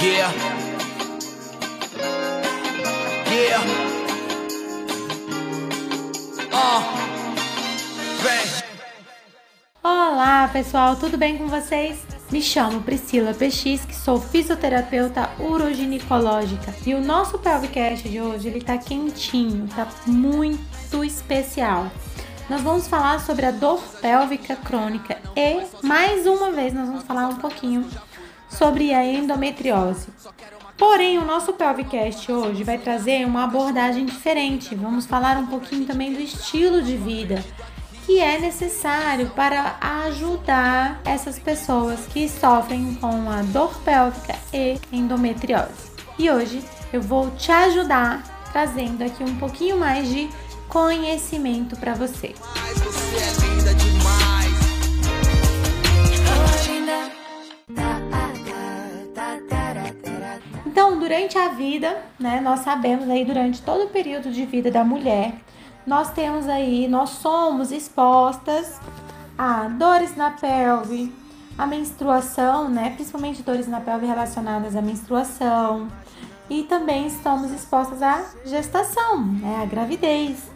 Yeah. Yeah. Uh. Bang. Olá pessoal, tudo bem com vocês? Me chamo Priscila PX, que sou fisioterapeuta uroginecológica e o nosso Pelvicast de hoje ele tá quentinho, tá muito especial. Nós vamos falar sobre a dor pélvica crônica e mais uma vez nós vamos falar um pouquinho sobre a endometriose. Porém, o nosso Pelvicast hoje vai trazer uma abordagem diferente. Vamos falar um pouquinho também do estilo de vida que é necessário para ajudar essas pessoas que sofrem com a dor pélvica e endometriose. E hoje eu vou te ajudar trazendo aqui um pouquinho mais de conhecimento para você. Então, durante a vida, né, nós sabemos aí durante todo o período de vida da mulher, nós temos aí, nós somos expostas a dores na pelve, a menstruação, né, principalmente dores na pelve relacionadas à menstruação, e também estamos expostas à gestação, né, à gravidez.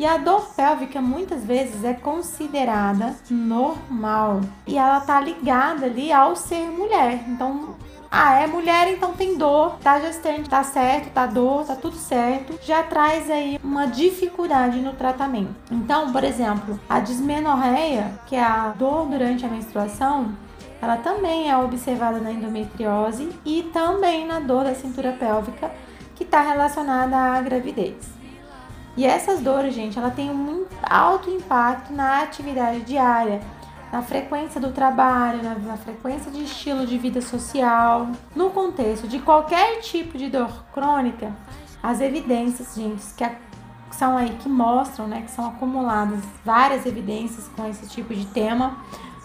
E a dor pélvica muitas vezes é considerada normal e ela tá ligada ali ao ser mulher. Então, ah, é mulher, então tem dor, tá gestante, tá certo, tá dor, tá tudo certo. Já traz aí uma dificuldade no tratamento. Então, por exemplo, a dismenorreia, que é a dor durante a menstruação, ela também é observada na endometriose e também na dor da cintura pélvica, que está relacionada à gravidez. E essas dores, gente, ela tem um alto impacto na atividade diária, na frequência do trabalho, na, na, frequência de estilo de vida social. No contexto de qualquer tipo de dor crônica, as evidências, gente, que a, são aí que mostram, né, que são acumuladas várias evidências com esse tipo de tema,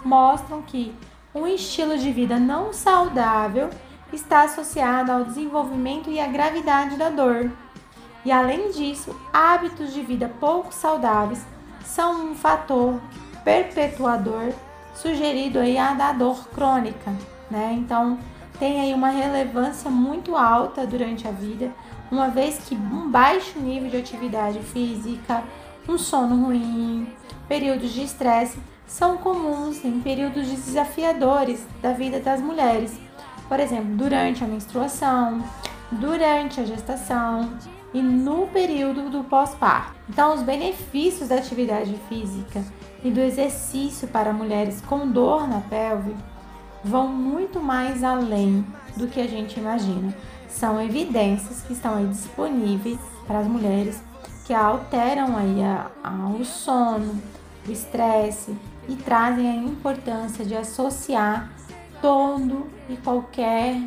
mostram que um estilo de vida não saudável está associado ao desenvolvimento e à gravidade da dor. E além disso, hábitos de vida pouco saudáveis são um fator perpetuador sugerido aí a da dor crônica, né? Então, tem aí uma relevância muito alta durante a vida, uma vez que um baixo nível de atividade física, um sono ruim, períodos de estresse são comuns em períodos desafiadores da vida das mulheres. Por exemplo, durante a menstruação, durante a gestação, e no período do pós-parto. Então, os benefícios da atividade física e do exercício para mulheres com dor na pelve vão muito mais além do que a gente imagina. São evidências que estão aí disponíveis para as mulheres que alteram aí a, a, o sono, o estresse e trazem a importância de associar todo e qualquer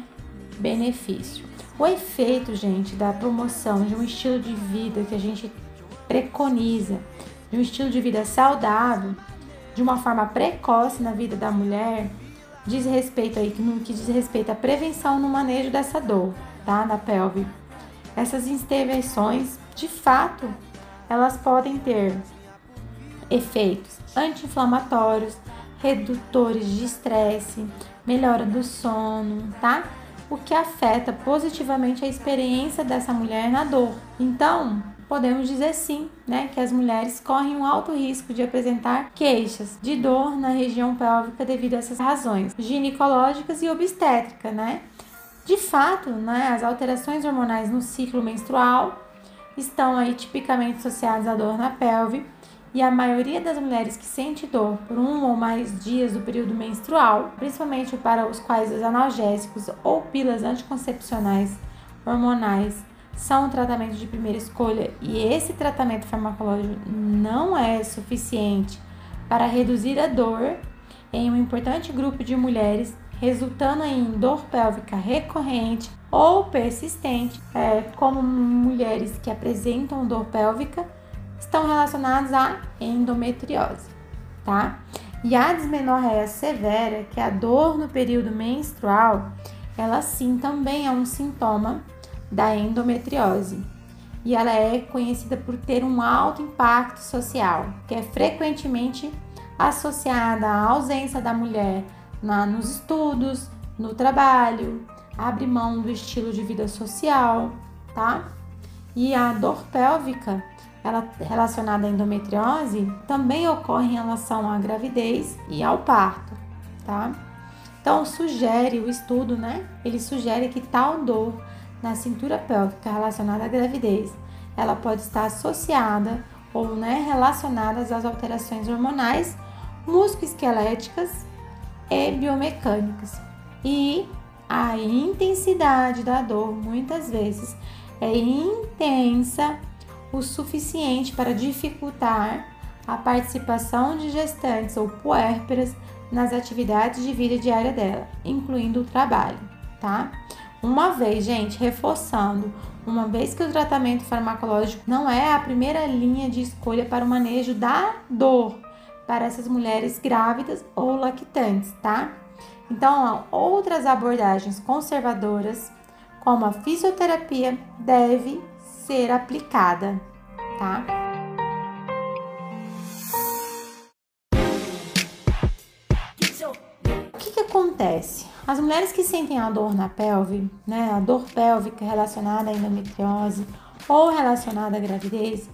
benefício. O efeito, gente, da promoção de um estilo de vida que a gente preconiza, de um estilo de vida saudável, de uma forma precoce na vida da mulher, diz respeito aí, que diz respeito à prevenção no manejo dessa dor, tá? Na pelve. Essas intervenções, de fato, elas podem ter efeitos anti-inflamatórios, redutores de estresse, melhora do sono, tá? O que afeta positivamente a experiência dessa mulher na dor. Então, podemos dizer sim, né, que as mulheres correm um alto risco de apresentar queixas de dor na região pélvica devido a essas razões ginecológicas e obstétrica, né? De fato, né, as alterações hormonais no ciclo menstrual estão aí tipicamente associadas à dor na pelve e a maioria das mulheres que sente dor por um ou mais dias do período menstrual, principalmente para os quais os analgésicos ou pílulas anticoncepcionais hormonais são um tratamento de primeira escolha e esse tratamento farmacológico não é suficiente para reduzir a dor em um importante grupo de mulheres, resultando em dor pélvica recorrente ou persistente, é, como mulheres que apresentam dor pélvica estão relacionados à endometriose, tá? E a dismenorreia severa, que é a dor no período menstrual, ela sim também é um sintoma da endometriose. E ela é conhecida por ter um alto impacto social, que é frequentemente associada à ausência da mulher na, nos estudos, no trabalho, abre mão do estilo de vida social, tá? E a dor pélvica, relacionada à endometriose, também ocorre em relação à gravidez e ao parto, tá? Então sugere o estudo, né? Ele sugere que tal dor na cintura pélvica relacionada à gravidez, ela pode estar associada ou né, relacionadas às alterações hormonais, musculoesqueléticas e biomecânicas. E a intensidade da dor muitas vezes é intensa o suficiente para dificultar a participação de gestantes ou puérperas nas atividades de vida diária dela, incluindo o trabalho, tá? Uma vez, gente, reforçando, uma vez que o tratamento farmacológico não é a primeira linha de escolha para o manejo da dor para essas mulheres grávidas ou lactantes, tá? Então, outras abordagens conservadoras, como a fisioterapia, deve ser aplicada, tá? O que, que acontece? As mulheres que sentem a dor na pelve, né, a dor pélvica relacionada à endometriose ou relacionada à gravidez,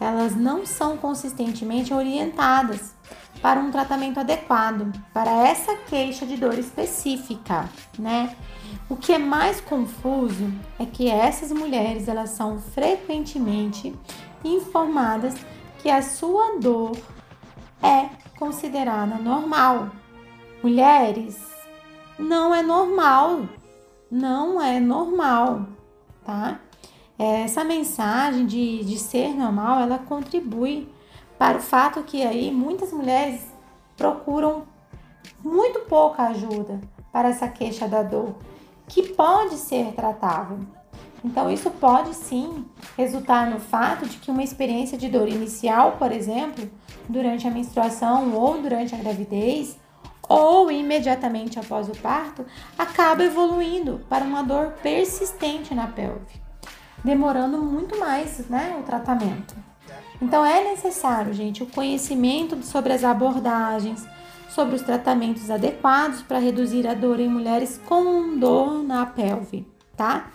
elas não são consistentemente orientadas para um tratamento adequado para essa queixa de dor específica, né? O que é mais confuso é que essas mulheres elas são frequentemente informadas que a sua dor é considerada normal. Mulheres, não é normal, não é normal, tá? Essa mensagem de, de ser normal, ela contribui para o fato que aí muitas mulheres procuram muito pouca ajuda para essa queixa da dor, que pode ser tratável. Então, isso pode sim resultar no fato de que uma experiência de dor inicial, por exemplo, durante a menstruação ou durante a gravidez, ou imediatamente após o parto, acaba evoluindo para uma dor persistente na pelve, demorando muito mais né, o tratamento. Então é necessário, gente, o conhecimento sobre as abordagens, sobre os tratamentos adequados para reduzir a dor em mulheres com dor na pelve, tá?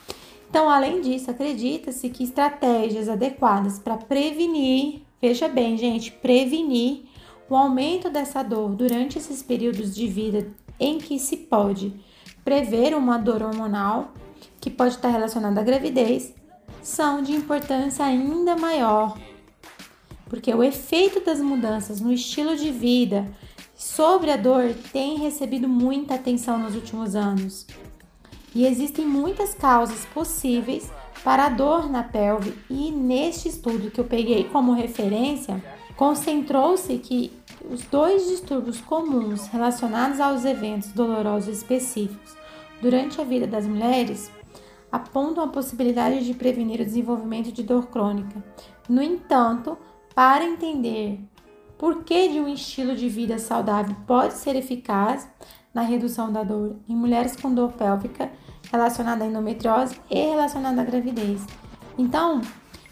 Então, além disso, acredita-se que estratégias adequadas para prevenir, veja bem, gente, prevenir o aumento dessa dor durante esses períodos de vida em que se pode prever uma dor hormonal que pode estar relacionada à gravidez, são de importância ainda maior porque o efeito das mudanças no estilo de vida sobre a dor tem recebido muita atenção nos últimos anos. E existem muitas causas possíveis para a dor na pelve, e neste estudo que eu peguei como referência, concentrou-se que os dois distúrbios comuns relacionados aos eventos dolorosos específicos durante a vida das mulheres apontam a possibilidade de prevenir o desenvolvimento de dor crônica. No entanto, para entender por que de um estilo de vida saudável pode ser eficaz na redução da dor em mulheres com dor pélvica relacionada à endometriose e relacionada à gravidez. Então,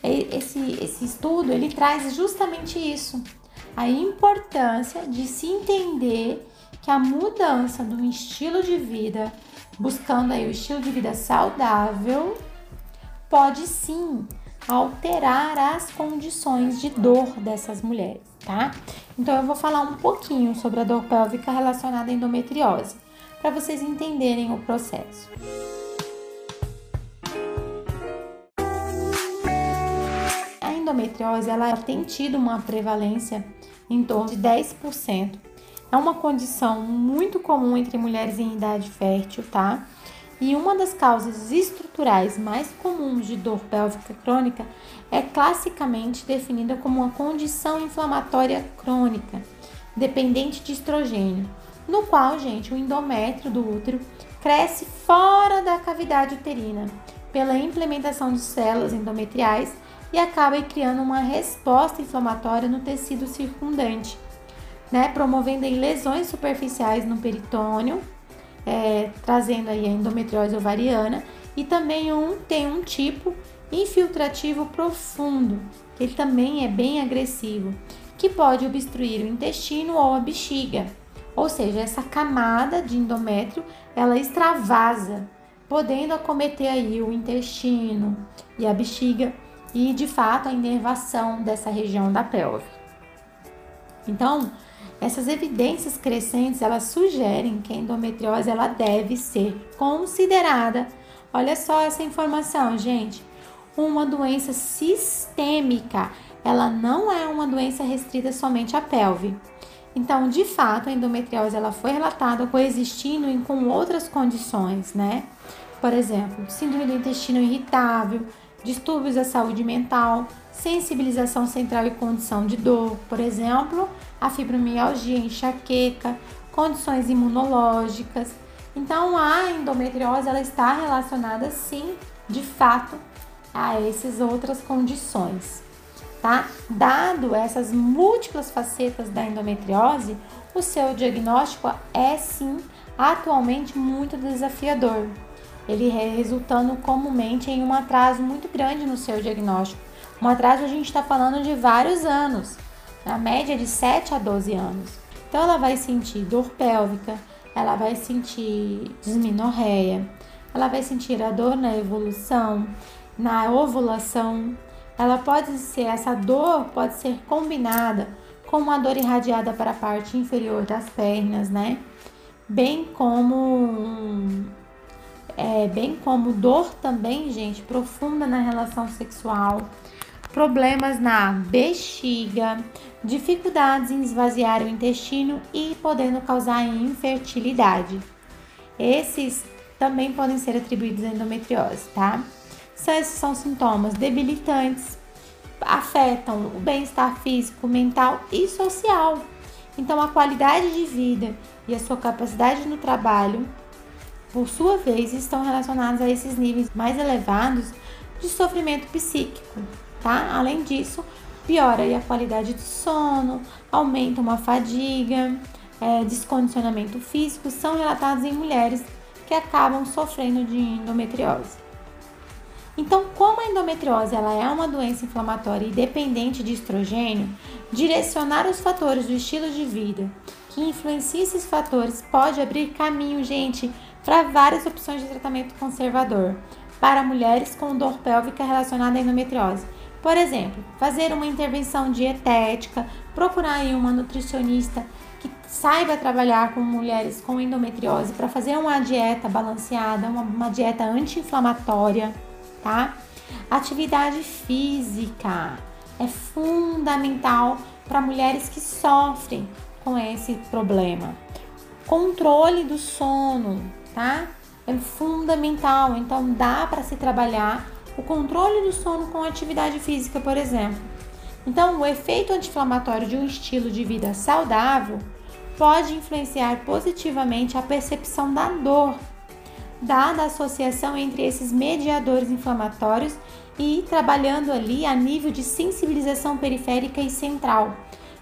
esse, esse estudo ele traz justamente isso, a importância de se entender que a mudança do estilo de vida, buscando aí o estilo de vida saudável, pode sim alterar as condições de dor dessas mulheres, tá? Então eu vou falar um pouquinho sobre a dor pélvica relacionada à endometriose, para vocês entenderem o processo. A endometriose ela tem tido uma prevalência em torno de 10%. É uma condição muito comum entre mulheres em idade fértil, tá? E uma das causas estruturais mais comuns de dor pélvica crônica é classicamente definida como uma condição inflamatória crônica, dependente de estrogênio, no qual, gente, o endométrio do útero cresce fora da cavidade uterina pela implementação de células endometriais e acaba criando uma resposta inflamatória no tecido circundante, né, promovendo lesões superficiais no peritônio é, trazendo aí a endometriose ovariana, e também um tem um tipo infiltrativo profundo, que ele também é bem agressivo, que pode obstruir o intestino ou a bexiga, Ou seja, essa camada de endométrio, ela extravasa, podendo acometer aí o intestino e a bexiga e, de fato, a inervação dessa região da pelve. Então, essas evidências crescentes, elas sugerem que a endometriose ela deve ser considerada. Olha só essa informação, gente. Uma doença sistêmica. Ela não é uma doença restrita somente à pelve. Então, de fato, a endometriose ela foi relatada coexistindo com outras condições, né? Por exemplo, síndrome do intestino irritável, distúrbios da saúde mental, sensibilização central e condição de dor, por exemplo, a fibromialgia, enxaqueca, condições imunológicas. Então, a endometriose ela está relacionada sim, de fato, a essas outras condições tá? Dado essas múltiplas facetas da endometriose, o seu diagnóstico é sim atualmente muito desafiador. Ele é resultando comumente em um atraso muito grande no seu diagnóstico. Um atraso a gente está falando de vários anos, na média de 7 a 12 anos. Então ela vai sentir dor pélvica, ela vai sentir disminorreia, ela vai sentir a dor na evolução, na ovulação, ela pode ser, essa dor pode ser combinada com uma dor irradiada para a parte inferior das pernas, né? Bem como é, bem como dor também, gente, profunda na relação sexual, problemas na bexiga, dificuldades em esvaziar o intestino e podendo causar infertilidade. Esses também podem ser atribuídos à endometriose, tá? Esses são sintomas debilitantes, afetam o bem-estar físico, mental e social. Então, a qualidade de vida e a sua capacidade no trabalho, por sua vez, estão relacionados a esses níveis mais elevados de sofrimento psíquico, tá? Além disso, piora a qualidade do sono, aumenta uma fadiga, é, descondicionamento físico, são relatados em mulheres que acabam sofrendo de endometriose. Então, como a endometriose ela é uma doença inflamatória e dependente de estrogênio, direcionar os fatores do estilo de vida que influenciam esses fatores pode abrir caminho, gente, para várias opções de tratamento conservador para mulheres com dor pélvica relacionada à endometriose. Por exemplo, fazer uma intervenção dietética, procurar uma nutricionista que saiba trabalhar com mulheres com endometriose para fazer uma dieta balanceada, uma, uma dieta anti-inflamatória tá? Atividade física é fundamental para mulheres que sofrem com esse problema. Controle do sono, tá? É fundamental. Então dá para se trabalhar o controle do sono com atividade física, por exemplo. Então, o efeito anti-inflamatório de um estilo de vida saudável pode influenciar positivamente a percepção da dor dada a associação entre esses mediadores inflamatórios e trabalhando ali a nível de sensibilização periférica e central.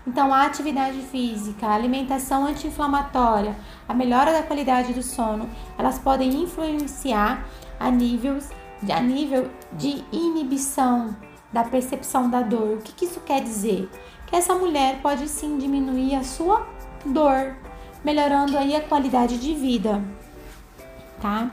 Então, a atividade física, a alimentação anti-inflamatória, a melhora da qualidade do sono, elas podem influenciar a, níveis, a nível de inibição da percepção da dor. O que, que isso quer dizer? Que essa mulher pode sim diminuir a sua dor, melhorando aí a qualidade de vida tá?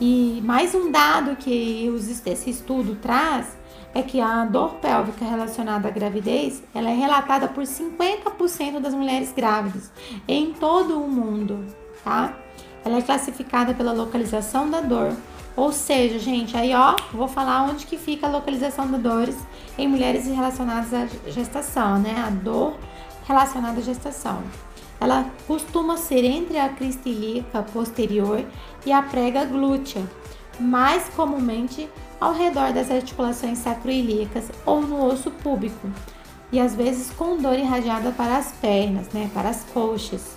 E mais um dado que esse estudo traz é que a dor pélvica relacionada à gravidez, ela é relatada por 50% das mulheres grávidas em todo o mundo, tá? Ela é classificada pela localização da dor, ou seja, gente, aí ó, vou falar onde que fica a localização da dores em mulheres relacionadas à gestação, né? A dor relacionada à gestação. Ela costuma ser entre a crista ilíaca posterior e a prega glútea, mais comumente ao redor das articulações sacroiliacas ou no osso púbico, e às vezes com dor irradiada para as pernas, né, para as coxas.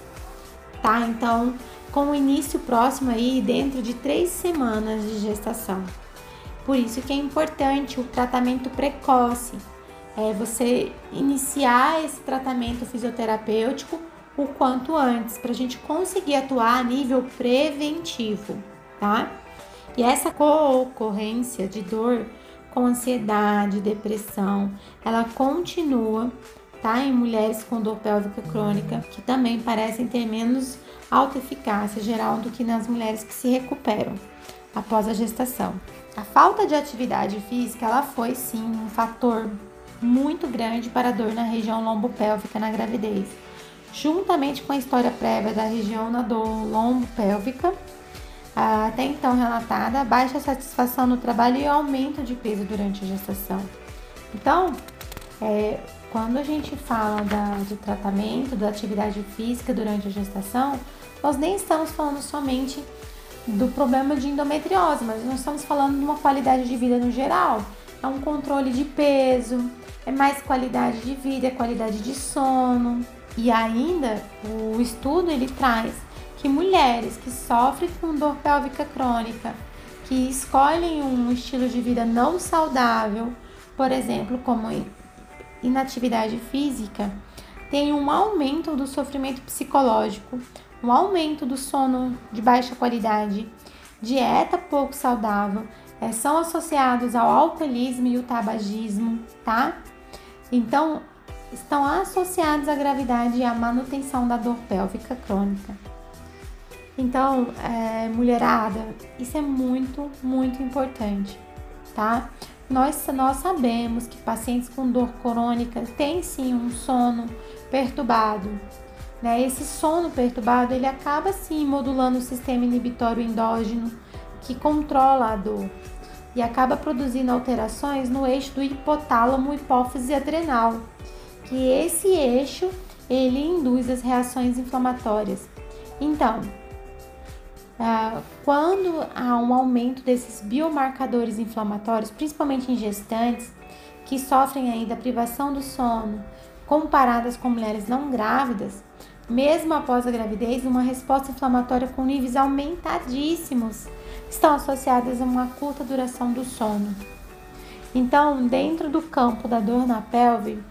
Tá? Então, com o início próximo aí dentro de três semanas de gestação. Por isso que é importante o tratamento precoce. É você iniciar esse tratamento fisioterapêutico o quanto antes, para a gente conseguir atuar a nível preventivo, tá? E essa ocorrência de dor com ansiedade, depressão, ela continua tá? Em mulheres com dor pélvica crônica, que também parecem ter menos alta eficácia geral do que nas mulheres que se recuperam após a gestação. A falta de atividade física, ela foi sim um fator muito grande para a dor na região lombopélvica na gravidez, juntamente com a história prévia da região na dor lombopélvica, até então relatada, baixa satisfação no trabalho e aumento de peso durante a gestação. Então, é, quando a gente fala da, do tratamento, da atividade física durante a gestação, nós nem estamos falando somente do problema de endometriose, mas nós estamos falando de uma qualidade de vida no geral. É um controle de peso, é mais qualidade de vida, é qualidade de sono. E ainda o estudo ele traz que mulheres que sofrem com dor pélvica crônica, que escolhem um estilo de vida não saudável, por exemplo, como inatividade física, têm um aumento do sofrimento psicológico, um aumento do sono de baixa qualidade, dieta pouco saudável, é, são associados ao alcoolismo e o tabagismo, tá? Então, estão associados à gravidade e à manutenção da dor pélvica crônica. Então, é, mulherada, isso é muito, muito importante, tá? Nós, nós sabemos que pacientes com dor crônica têm sim um sono perturbado, né? Esse sono perturbado ele acaba sim modulando o sistema inibitório endógeno que controla a dor e acaba produzindo alterações no eixo do hipotálamo hipófise adrenal, que esse eixo ele induz as reações inflamatórias. Então, quando há um aumento desses biomarcadores inflamatórios, principalmente em gestantes que sofrem ainda privação do sono, comparadas com mulheres não grávidas, mesmo após a gravidez, uma resposta inflamatória com níveis aumentadíssimos estão associadas a uma curta duração do sono. Então, dentro do campo da dor na pelve,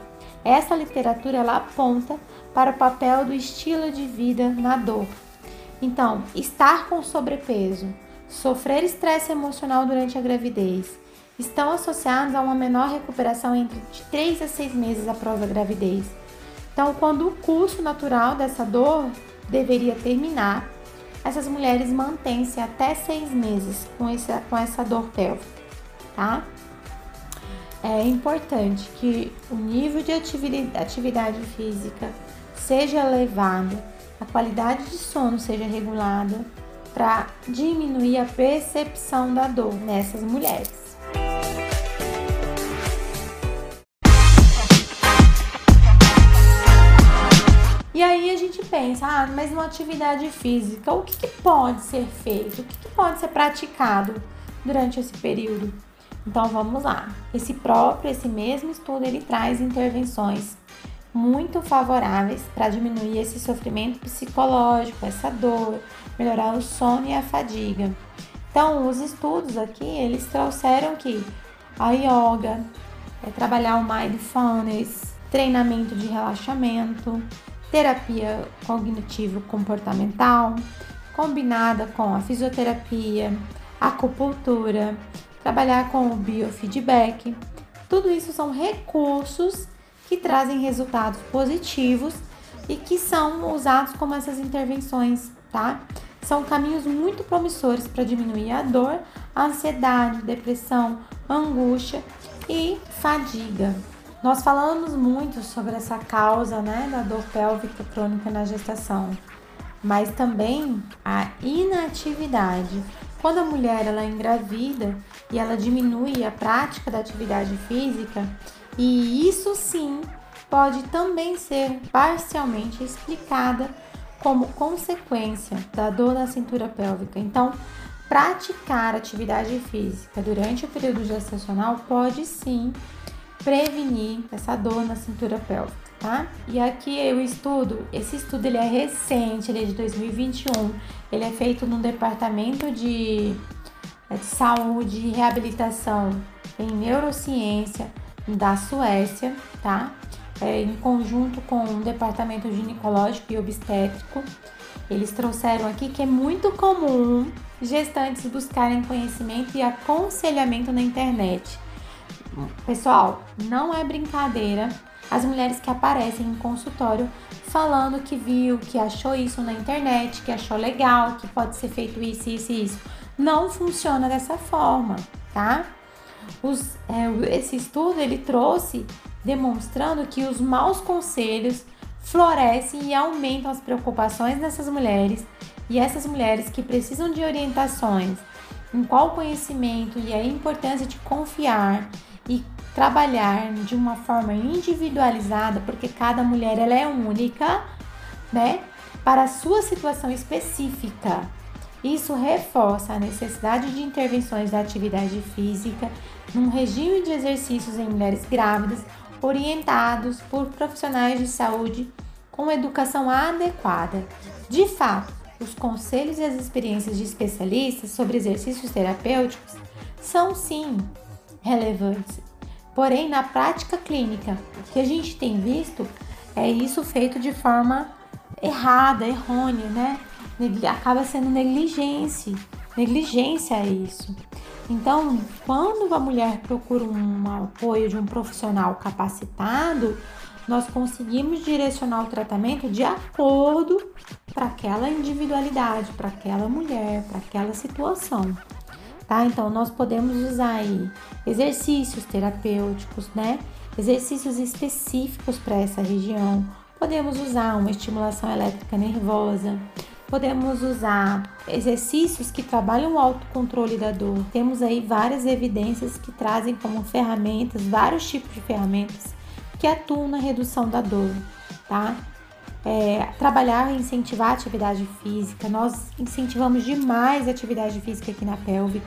essa literatura ela aponta para o papel do estilo de vida na dor. Então, estar com sobrepeso, sofrer estresse emocional durante a gravidez, estão associados a uma menor recuperação entre 3 a 6 meses após a gravidez então, quando o curso natural dessa dor deveria terminar, essas mulheres mantêm-se até seis meses com essa, com essa dor pélvica, tá? É importante que o nível de atividade física seja elevado, a qualidade de sono seja regulada para diminuir a percepção da dor nessas mulheres. E aí a gente pensa, ah, mas uma atividade física, o que, que pode ser feito? O que, que pode ser praticado durante esse período? Então vamos lá. Esse próprio, esse mesmo estudo, ele traz intervenções muito favoráveis para diminuir esse sofrimento psicológico, essa dor, melhorar o sono e a fadiga. Então, os estudos aqui, eles trouxeram que a yoga, é trabalhar o mindfulness, treinamento de relaxamento, terapia cognitivo-comportamental, combinada com a fisioterapia, acupuntura, trabalhar com o biofeedback. Tudo isso são recursos que trazem resultados positivos e que são usados como essas intervenções, tá? São caminhos muito promissores para diminuir a dor, a ansiedade, depressão, angústia e fadiga. Nós falamos muito sobre essa causa né, da dor pélvica crônica na gestação, mas também a inatividade. Quando a mulher ela é engravida e ela diminui a prática da atividade física, e isso sim pode também ser parcialmente explicada como consequência da dor na cintura pélvica. Então, praticar atividade física durante o período gestacional pode sim prevenir essa dor na cintura pélvica, tá? E aqui o estudo, esse estudo ele é recente, ele é de 2021, ele é feito no departamento de, é, de saúde e reabilitação em neurociência da Suécia, tá? É, em conjunto com o departamento ginecológico e obstétrico. Eles trouxeram aqui que é muito comum gestantes buscarem conhecimento e aconselhamento na internet Pessoal, não é brincadeira as mulheres que aparecem em consultório falando que viu, que achou isso na internet, que achou legal, que pode ser feito isso, isso e isso. Não funciona dessa forma, tá? Os, é, esse estudo ele trouxe demonstrando que os maus conselhos florescem e aumentam as preocupações dessas mulheres e essas mulheres que precisam de orientações em qual conhecimento e a importância de confiar e trabalhar de uma forma individualizada, porque cada mulher ela é única, né? Para a sua situação específica. Isso reforça a necessidade de intervenções da atividade física num regime de exercícios em mulheres grávidas, orientados por profissionais de saúde com educação adequada. De fato, os conselhos e as experiências de especialistas sobre exercícios terapêuticos são sim relevantes. Porém, na prática clínica, o que a gente tem visto é isso feito de forma errada, errônea, né? Acaba sendo negligência, negligência é isso. Então, quando a mulher procura um apoio de um profissional capacitado, nós conseguimos direcionar o tratamento de acordo para aquela individualidade, para aquela mulher, para aquela situação. Tá? Então nós podemos usar aí exercícios terapêuticos, né? Exercícios específicos para essa região. Podemos usar uma estimulação elétrica nervosa, podemos usar exercícios que trabalham o autocontrole da dor. Temos aí várias evidências que trazem como ferramentas, vários tipos de ferramentas que atuam na redução da dor, tá? É, trabalhar e incentivar a atividade física. Nós incentivamos demais a atividade física aqui na Pelvic,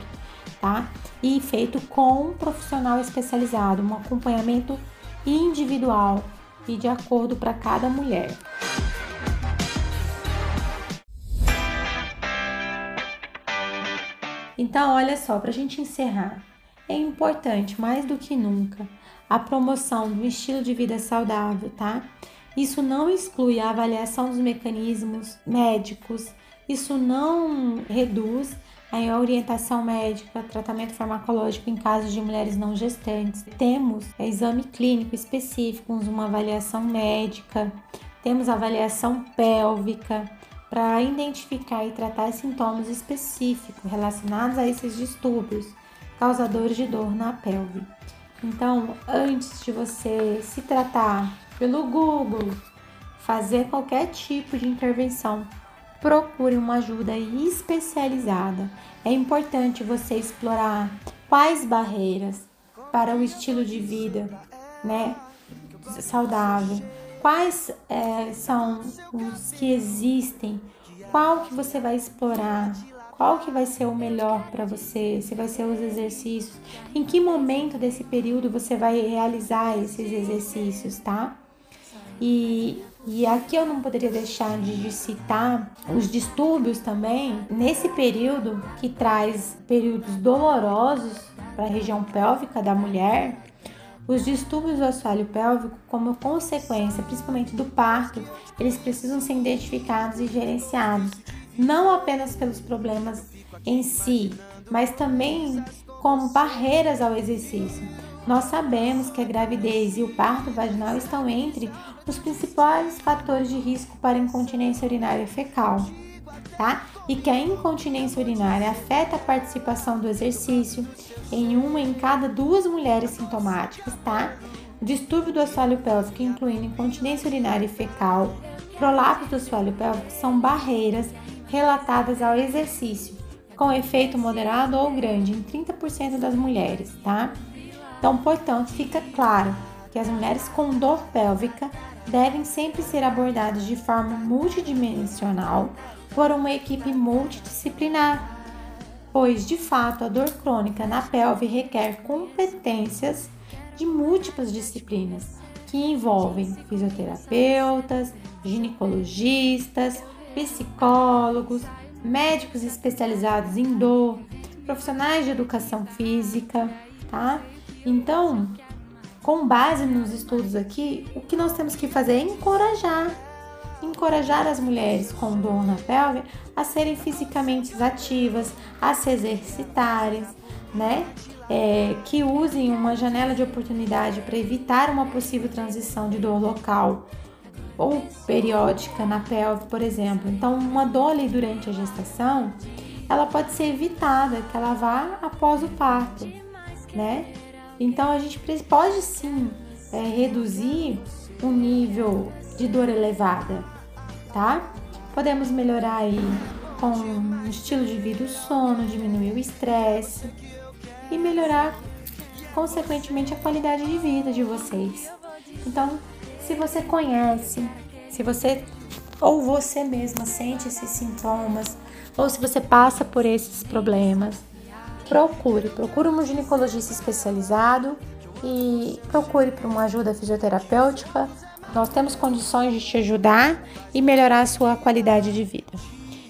tá? E feito com um profissional especializado, um acompanhamento individual e de acordo para cada mulher. Então, olha só, para a gente encerrar, é importante mais do que nunca a promoção do estilo de vida saudável, tá? Isso não exclui a avaliação dos mecanismos médicos, isso não reduz a orientação médica, tratamento farmacológico em casos de mulheres não gestantes. Temos exame clínico específico, uma avaliação médica, temos avaliação pélvica para identificar e tratar sintomas específicos relacionados a esses distúrbios causadores de dor na pelve. Então, antes de você se tratar pelo Google, fazer qualquer tipo de intervenção, procure uma ajuda especializada. É importante você explorar quais barreiras para o estilo de vida, né, saudável, quais é, são os que existem, qual que você vai explorar, qual que vai ser o melhor para você, se vai ser os exercícios, em que momento desse período você vai realizar esses exercícios, tá? E, e aqui eu não poderia deixar de citar os distúrbios também, nesse período que traz períodos dolorosos para a região pélvica da mulher, os distúrbios do assoalho pélvico, como consequência principalmente do parto, eles precisam ser identificados e gerenciados não apenas pelos problemas em si, mas também como barreiras ao exercício. Nós sabemos que a gravidez e o parto vaginal estão entre os principais fatores de risco para incontinência urinária fecal, tá? E que a incontinência urinária afeta a participação do exercício em uma em cada duas mulheres sintomáticas, tá? Distúrbio do assoalho pélvico, incluindo incontinência urinária e fecal, prolapso do assoalho pélvico, são barreiras relatadas ao exercício, com efeito moderado ou grande em 30% das mulheres, tá? Então, portanto, fica claro que as mulheres com dor pélvica devem sempre ser abordadas de forma multidimensional por uma equipe multidisciplinar, pois de fato a dor crônica na pelve requer competências de múltiplas disciplinas que envolvem fisioterapeutas, ginecologistas, psicólogos, médicos especializados em dor, profissionais de educação física, tá? Então, com base nos estudos aqui, o que nós temos que fazer é encorajar, encorajar as mulheres com dor na pelve a serem fisicamente ativas, a se exercitarem, né? É, que usem uma janela de oportunidade para evitar uma possível transição de dor local ou periódica na pelve, por exemplo. Então, uma dor ali durante a gestação, ela pode ser evitada, que ela vá após o parto, né? Então, a gente pode sim é, reduzir o nível de dor elevada, tá? Podemos melhorar aí com o estilo de vida, o sono, diminuir o estresse e melhorar consequentemente a qualidade de vida de vocês. Então, se você conhece, se você ou você mesma sente esses sintomas, ou se você passa por esses problemas, procure, procure um ginecologista especializado e procure por uma ajuda fisioterapêutica. Nós temos condições de te ajudar e melhorar a sua qualidade de vida.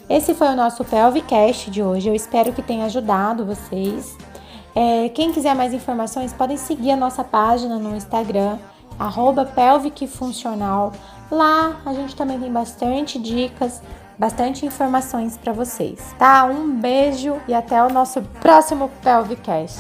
Esse foi o nosso Pelvicast de hoje. Eu espero que tenha ajudado vocês. É, quem quiser mais informações, podem seguir a nossa página no Instagram, arroba pelvicfuncional. Lá a gente também tem bastante dicas, bastante informações para vocês, tá? Um beijo e até o nosso próximo Pelvicast.